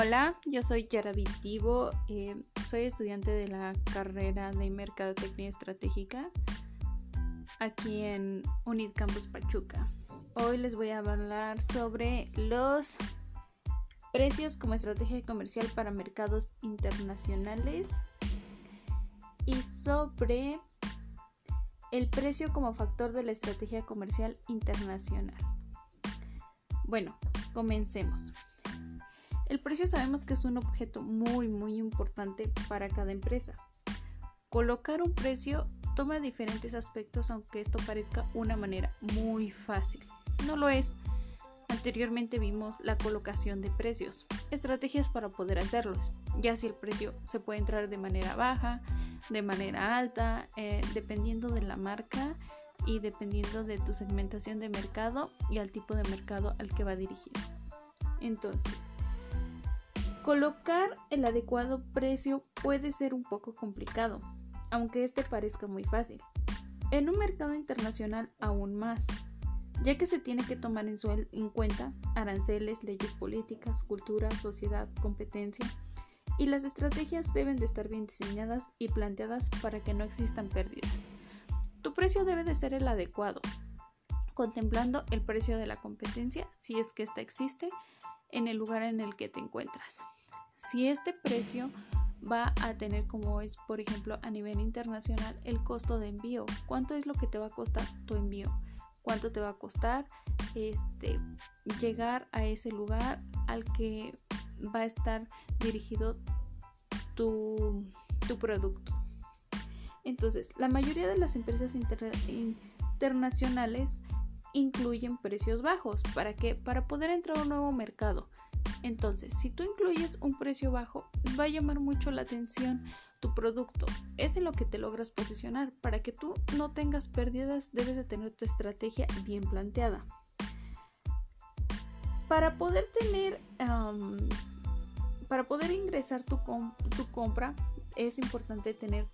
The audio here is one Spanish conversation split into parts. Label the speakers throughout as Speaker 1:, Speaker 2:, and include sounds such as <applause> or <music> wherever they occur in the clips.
Speaker 1: Hola, yo soy Yara Vitivo, eh, soy estudiante de la carrera de Mercadotecnia Estratégica aquí en Unid Campus Pachuca. Hoy les voy a hablar sobre los precios como estrategia comercial para mercados internacionales y sobre el precio como factor de la estrategia comercial internacional. Bueno, comencemos. El precio sabemos que es un objeto muy muy importante para cada empresa. Colocar un precio toma diferentes aspectos aunque esto parezca una manera muy fácil. No lo es. Anteriormente vimos la colocación de precios, estrategias para poder hacerlos, ya si el precio se puede entrar de manera baja, de manera alta, eh, dependiendo de la marca y dependiendo de tu segmentación de mercado y al tipo de mercado al que va dirigido. Entonces, Colocar el adecuado precio puede ser un poco complicado, aunque este parezca muy fácil. En un mercado internacional aún más, ya que se tiene que tomar en, en cuenta aranceles, leyes políticas, cultura, sociedad, competencia, y las estrategias deben de estar bien diseñadas y planteadas para que no existan pérdidas. Tu precio debe de ser el adecuado, contemplando el precio de la competencia si es que ésta existe en el lugar en el que te encuentras. Si este precio va a tener como es por ejemplo a nivel internacional el costo de envío, cuánto es lo que te va a costar tu envío, cuánto te va a costar este llegar a ese lugar al que va a estar dirigido tu, tu producto. Entonces, la mayoría de las empresas internacionales incluyen precios bajos. ¿Para qué? Para poder entrar a un nuevo mercado. Entonces, si tú incluyes un precio bajo, va a llamar mucho la atención tu producto. Es en lo que te logras posicionar. Para que tú no tengas pérdidas, debes de tener tu estrategia bien planteada. Para poder tener, para poder ingresar tu, tu compra, es importante tener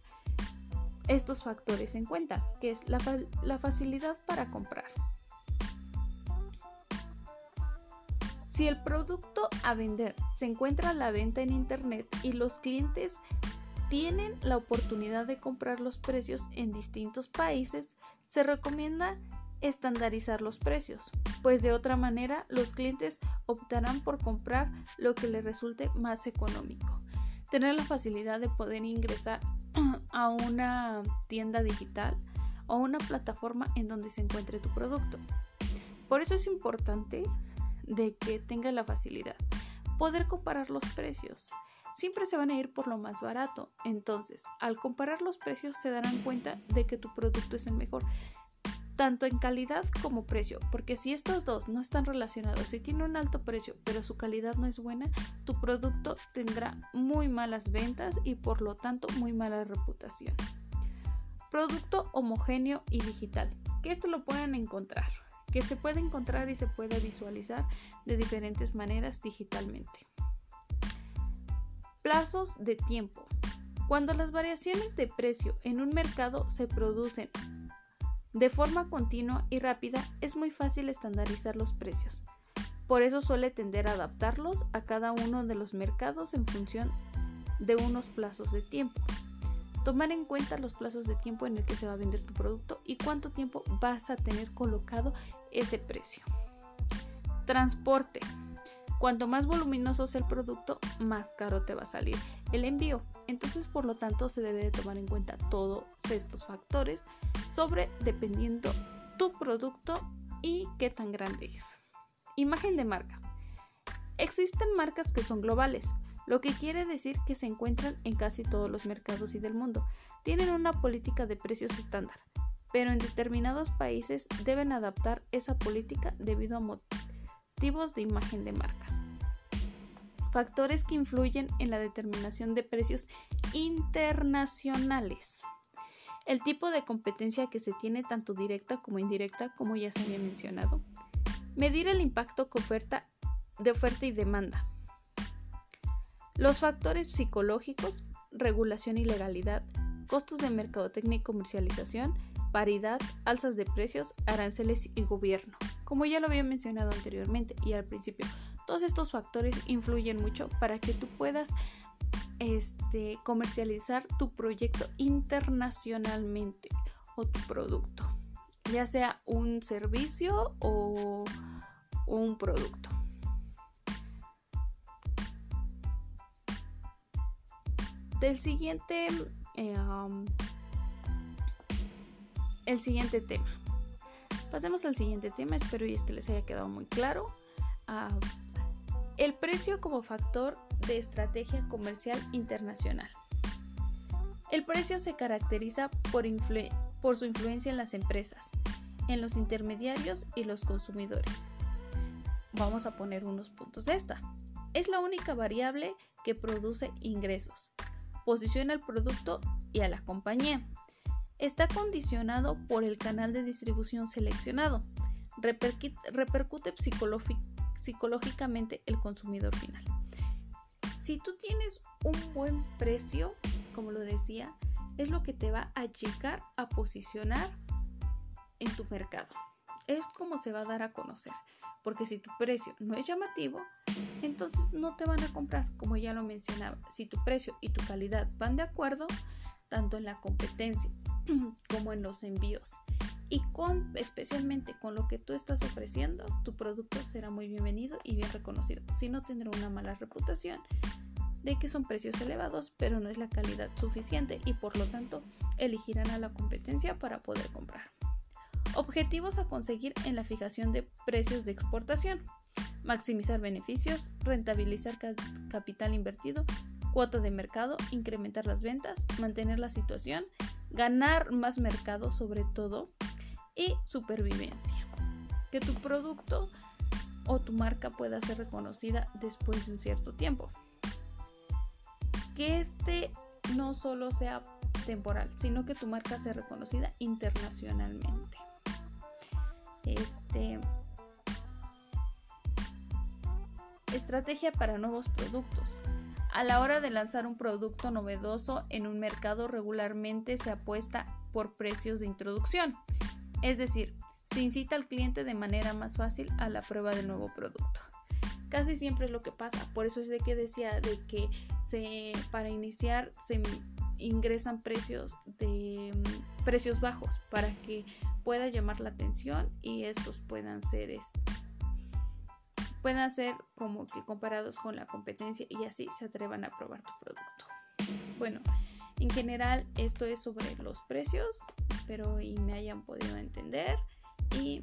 Speaker 1: estos factores en cuenta, que es la, la facilidad para comprar. Si el producto a vender se encuentra a la venta en Internet y los clientes tienen la oportunidad de comprar los precios en distintos países, se recomienda estandarizar los precios, pues de otra manera los clientes optarán por comprar lo que les resulte más económico. Tener la facilidad de poder ingresar <clears throat> a una tienda digital o una plataforma en donde se encuentre tu producto. Por eso es importante de que tenga la facilidad. Poder comparar los precios. Siempre se van a ir por lo más barato. Entonces, al comparar los precios se darán cuenta de que tu producto es el mejor tanto en calidad como precio, porque si estos dos no están relacionados, si tiene un alto precio pero su calidad no es buena, tu producto tendrá muy malas ventas y por lo tanto muy mala reputación. Producto homogéneo y digital, que esto lo pueden encontrar que se puede encontrar y se puede visualizar de diferentes maneras digitalmente. Plazos de tiempo. Cuando las variaciones de precio en un mercado se producen de forma continua y rápida, es muy fácil estandarizar los precios. Por eso suele tender a adaptarlos a cada uno de los mercados en función de unos plazos de tiempo. Tomar en cuenta los plazos de tiempo en el que se va a vender tu producto y cuánto tiempo vas a tener colocado ese precio. Transporte. Cuanto más voluminoso sea el producto, más caro te va a salir el envío. Entonces, por lo tanto, se debe de tomar en cuenta todos estos factores sobre dependiendo tu producto y qué tan grande es. Imagen de marca. Existen marcas que son globales, lo que quiere decir que se encuentran en casi todos los mercados y del mundo. Tienen una política de precios estándar, pero en determinados países deben adaptar esa política debido a motivos de imagen de marca. Factores que influyen en la determinación de precios internacionales. El tipo de competencia que se tiene tanto directa como indirecta, como ya se había mencionado. Medir el impacto de oferta y demanda los factores psicológicos, regulación y legalidad, costos de mercadotecnia y comercialización, paridad, alzas de precios, aranceles y gobierno. Como ya lo había mencionado anteriormente y al principio, Todos estos factores influyen mucho para que tú puedas este, comercializar tu proyecto internacionalmente o tu producto, ya sea un servicio o un producto. Del siguiente, eh, el siguiente tema. Pasemos al siguiente tema, espero y este les haya quedado muy claro. Ah, el precio como factor de estrategia comercial internacional. El precio se caracteriza por, por su influencia en las empresas, en los intermediarios y los consumidores. Vamos a poner unos puntos de esta. Es la única variable que produce ingresos, posiciona el producto y a la compañía. Está condicionado por el canal de distribución seleccionado. repercute psicológicamente el consumidor final. Si tú tienes un buen precio, como lo decía, es lo que te va a llegar a posicionar en tu mercado. Es como se va a dar a conocer. Porque si tu precio no es llamativo, entonces no te van a comprar, como ya lo mencionaba. Si tu precio y tu calidad van de acuerdo, tanto en la competencia <clears throat> como en los envíos y con especialmente con lo que tú estás ofreciendo, tu producto será muy bienvenido y bien reconocido. Si no tendrá una mala reputación de que son precios elevados, pero no es la calidad suficiente y por lo tanto elegirán a la competencia para poder comprar. Objetivos a conseguir en la fijación de precios de exportación. Maximizar beneficios, rentabilizar capital invertido, cuota de mercado, incrementar las ventas, mantener la situación, ganar más mercado sobre todo y supervivencia. Que tu producto o tu marca pueda ser reconocida después de un cierto tiempo. Que este no solo sea temporal, sino que tu marca sea reconocida internacionalmente. Este estrategia para nuevos productos. A la hora de lanzar un producto novedoso en un mercado regularmente se apuesta por precios de introducción, es decir, se incita al cliente de manera más fácil a la prueba del nuevo producto. Casi siempre es lo que pasa, por eso es de que decía de que se para iniciar se ingresan precios de mm, precios bajos para que pueda llamar la atención y estos puedan ser puedan ser como que comparados con la competencia y así se atrevan a probar tu producto. Bueno, en general esto es sobre los precios, espero y me hayan podido entender y